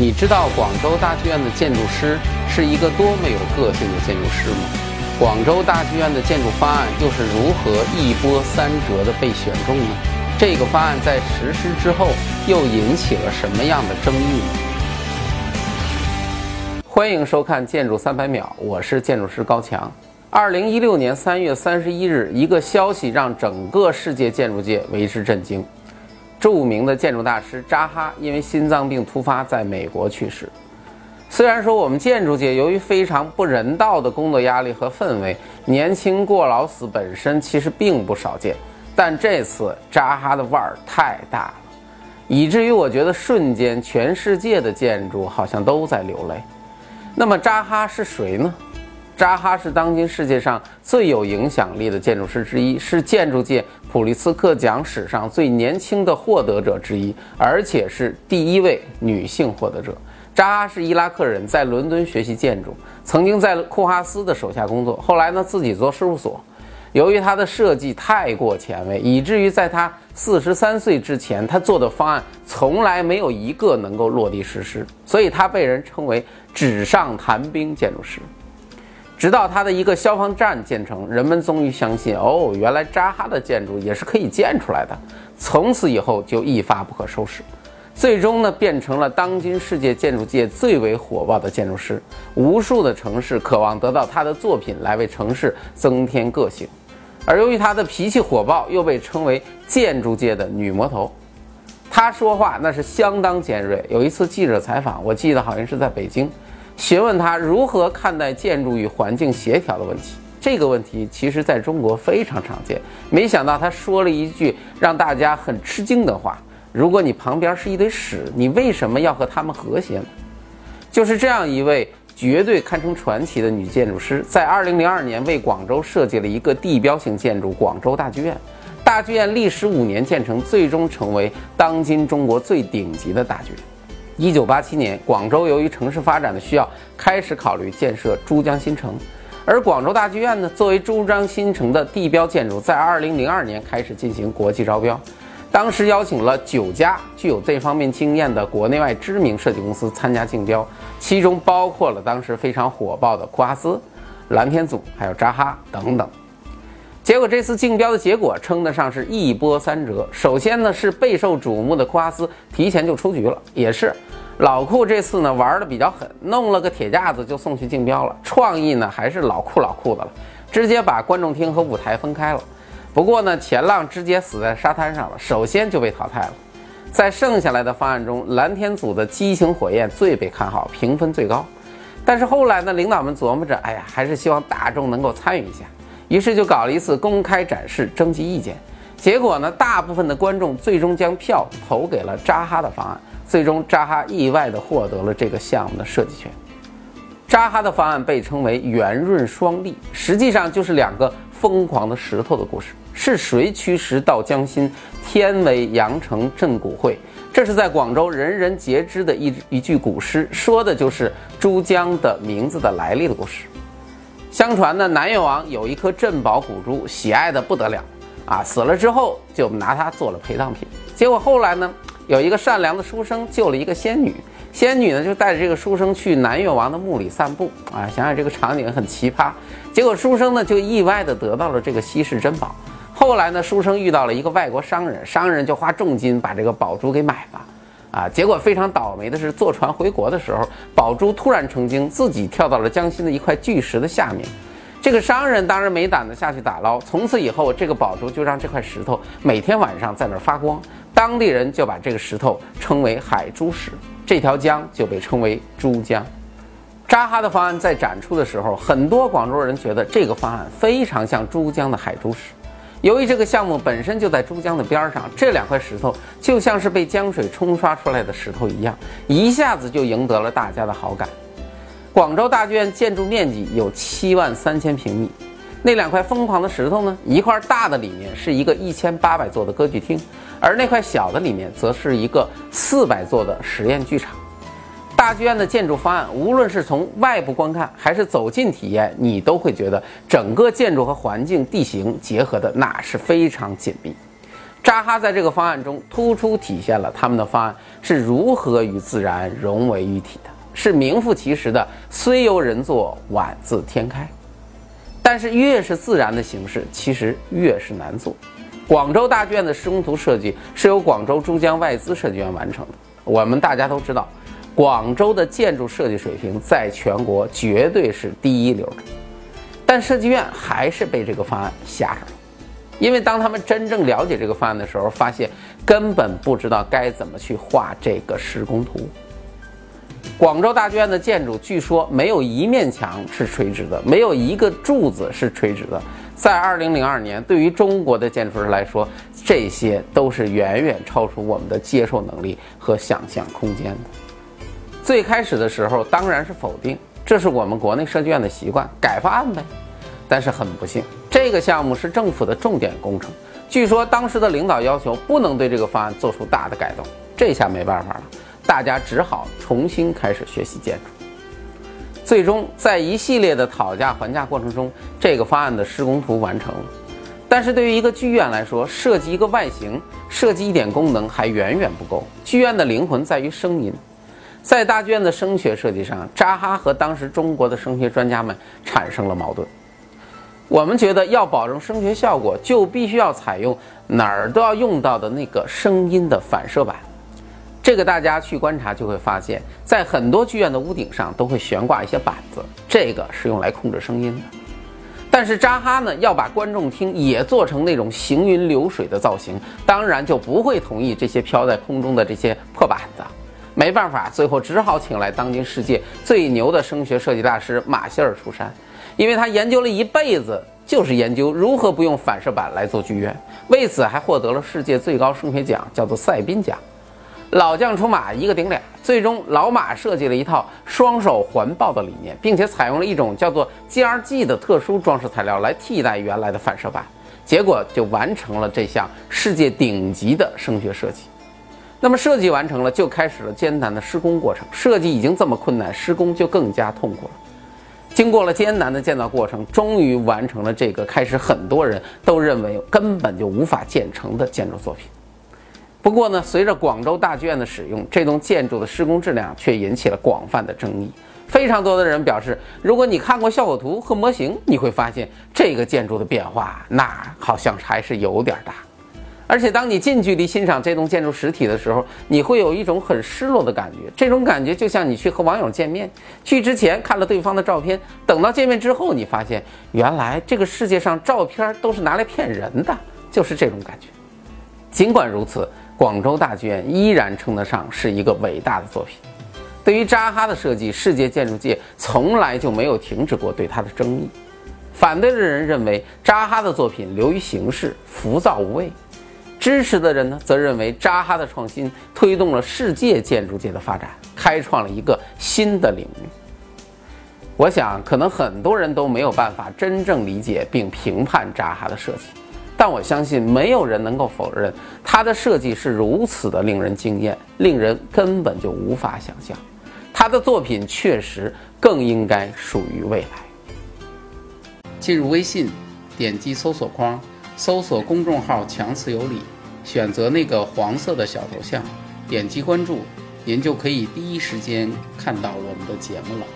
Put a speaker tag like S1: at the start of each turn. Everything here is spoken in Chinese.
S1: 你知道广州大剧院的建筑师是一个多么有个性的建筑师吗？广州大剧院的建筑方案又是如何一波三折的被选中呢？这个方案在实施之后又引起了什么样的争议呢？欢迎收看《建筑三百秒》，我是建筑师高强。二零一六年三月三十一日，一个消息让整个世界建筑界为之震惊。著名的建筑大师扎哈因为心脏病突发在美国去世。虽然说我们建筑界由于非常不人道的工作压力和氛围，年轻过劳死本身其实并不少见，但这次扎哈的腕儿太大了，以至于我觉得瞬间全世界的建筑好像都在流泪。那么扎哈是谁呢？扎哈是当今世界上最有影响力的建筑师之一，是建筑界普利兹克奖史上最年轻的获得者之一，而且是第一位女性获得者。扎哈是伊拉克人，在伦敦学习建筑，曾经在库哈斯的手下工作，后来呢自己做事务所。由于他的设计太过前卫，以至于在他四十三岁之前，他做的方案从来没有一个能够落地实施，所以他被人称为纸上谈兵建筑师。直到他的一个消防站建成，人们终于相信，哦，原来扎哈的建筑也是可以建出来的。从此以后就一发不可收拾，最终呢变成了当今世界建筑界最为火爆的建筑师。无数的城市渴望得到他的作品来为城市增添个性，而由于他的脾气火爆，又被称为建筑界的女魔头。他说话那是相当尖锐。有一次记者采访，我记得好像是在北京。询问他如何看待建筑与环境协调的问题。这个问题其实在中国非常常见。没想到他说了一句让大家很吃惊的话：“如果你旁边是一堆屎，你为什么要和他们和谐呢？”就是这样一位绝对堪称传奇的女建筑师，在2002年为广州设计了一个地标性建筑——广州大剧院。大剧院历时五年建成，最终成为当今中国最顶级的大剧院。一九八七年，广州由于城市发展的需要，开始考虑建设珠江新城，而广州大剧院呢，作为珠江新城的地标建筑，在二零零二年开始进行国际招标，当时邀请了九家具有这方面经验的国内外知名设计公司参加竞标，其中包括了当时非常火爆的库哈斯、蓝天组，还有扎哈等等。结果这次竞标的结果称得上是一波三折。首先呢，是备受瞩目的库阿斯提前就出局了，也是老库这次呢玩的比较狠，弄了个铁架子就送去竞标了。创意呢还是老库老库的了，直接把观众厅和舞台分开了。不过呢，前浪直接死在沙滩上了，首先就被淘汰了。在剩下来的方案中，蓝天组的激情火焰最被看好，评分最高。但是后来呢，领导们琢磨着，哎呀，还是希望大众能够参与一下。于是就搞了一次公开展示，征集意见。结果呢，大部分的观众最终将票投给了扎哈的方案。最终，扎哈意外地获得了这个项目的设计权。扎哈的方案被称为“圆润双立”，实际上就是两个疯狂的石头的故事。是谁驱石到江心？天为阳城镇古会。这是在广州人人皆知的一一句古诗，说的就是珠江的名字的来历的故事。相传呢，南越王有一颗镇宝古珠，喜爱的不得了，啊，死了之后就拿它做了陪葬品。结果后来呢，有一个善良的书生救了一个仙女，仙女呢就带着这个书生去南越王的墓里散步，啊，想想这个场景很奇葩。结果书生呢就意外的得到了这个稀世珍宝。后来呢，书生遇到了一个外国商人，商人就花重金把这个宝珠给买了。啊，结果非常倒霉的是，坐船回国的时候，宝珠突然成精，自己跳到了江心的一块巨石的下面。这个商人当然没胆子下去打捞，从此以后，这个宝珠就让这块石头每天晚上在那儿发光。当地人就把这个石头称为海珠石，这条江就被称为珠江。扎哈的方案在展出的时候，很多广州人觉得这个方案非常像珠江的海珠石。由于这个项目本身就在珠江的边上，这两块石头就像是被江水冲刷出来的石头一样，一下子就赢得了大家的好感。广州大剧院建筑面积有七万三千平米，那两块疯狂的石头呢？一块大的里面是一个一千八百座的歌剧厅，而那块小的里面则是一个四百座的实验剧场。大剧院的建筑方案，无论是从外部观看还是走近体验，你都会觉得整个建筑和环境地形结合的那是非常紧密。扎哈在这个方案中突出体现了他们的方案是如何与自然融为一体的，是名副其实的“虽由人作，宛自天开”。但是越是自然的形式，其实越是难做。广州大剧院的施工图设计是由广州珠江外资设计院完成的。我们大家都知道，广州的建筑设计水平在全国绝对是第一流的。但设计院还是被这个方案吓着了，因为当他们真正了解这个方案的时候，发现根本不知道该怎么去画这个施工图。广州大剧院的建筑据说没有一面墙是垂直的，没有一个柱子是垂直的。在二零零二年，对于中国的建筑师来说，这些都是远远超出我们的接受能力和想象空间的。最开始的时候，当然是否定，这是我们国内设计院的习惯，改方案呗。但是很不幸，这个项目是政府的重点工程，据说当时的领导要求不能对这个方案做出大的改动，这下没办法了。大家只好重新开始学习建筑，最终在一系列的讨价还价过程中，这个方案的施工图完成了。但是对于一个剧院来说，设计一个外形、设计一点功能还远远不够。剧院的灵魂在于声音，在大剧院的声学设计上，扎哈和当时中国的声学专家们产生了矛盾。我们觉得要保证声学效果，就必须要采用哪儿都要用到的那个声音的反射板。这个大家去观察就会发现，在很多剧院的屋顶上都会悬挂一些板子，这个是用来控制声音的。但是扎哈呢，要把观众厅也做成那种行云流水的造型，当然就不会同意这些飘在空中的这些破板子。没办法，最后只好请来当今世界最牛的声学设计大师马歇尔出山，因为他研究了一辈子，就是研究如何不用反射板来做剧院，为此还获得了世界最高声学奖，叫做赛宾奖。老将出马，一个顶俩。最终，老马设计了一套双手环抱的理念，并且采用了一种叫做 GRG 的特殊装饰材料来替代原来的反射板，结果就完成了这项世界顶级的声学设计。那么，设计完成了，就开始了艰难的施工过程。设计已经这么困难，施工就更加痛苦了。经过了艰难的建造过程，终于完成了这个开始很多人都认为根本就无法建成的建筑作品。不过呢，随着广州大剧院的使用，这栋建筑的施工质量却引起了广泛的争议。非常多的人表示，如果你看过效果图和模型，你会发现这个建筑的变化，那好像还是有点大。而且当你近距离欣赏这栋建筑实体的时候，你会有一种很失落的感觉。这种感觉就像你去和网友见面，去之前看了对方的照片，等到见面之后，你发现原来这个世界上照片都是拿来骗人的，就是这种感觉。尽管如此。广州大剧院依然称得上是一个伟大的作品。对于扎哈的设计，世界建筑界从来就没有停止过对他的争议。反对的人认为扎哈的作品流于形式，浮躁无味；支持的人呢，则认为扎哈的创新推动了世界建筑界的发展，开创了一个新的领域。我想，可能很多人都没有办法真正理解并评判扎哈的设计。但我相信，没有人能够否认他的设计是如此的令人惊艳，令人根本就无法想象。他的作品确实更应该属于未来。进入微信，点击搜索框，搜索公众号“强词有理”，选择那个黄色的小头像，点击关注，您就可以第一时间看到我们的节目了。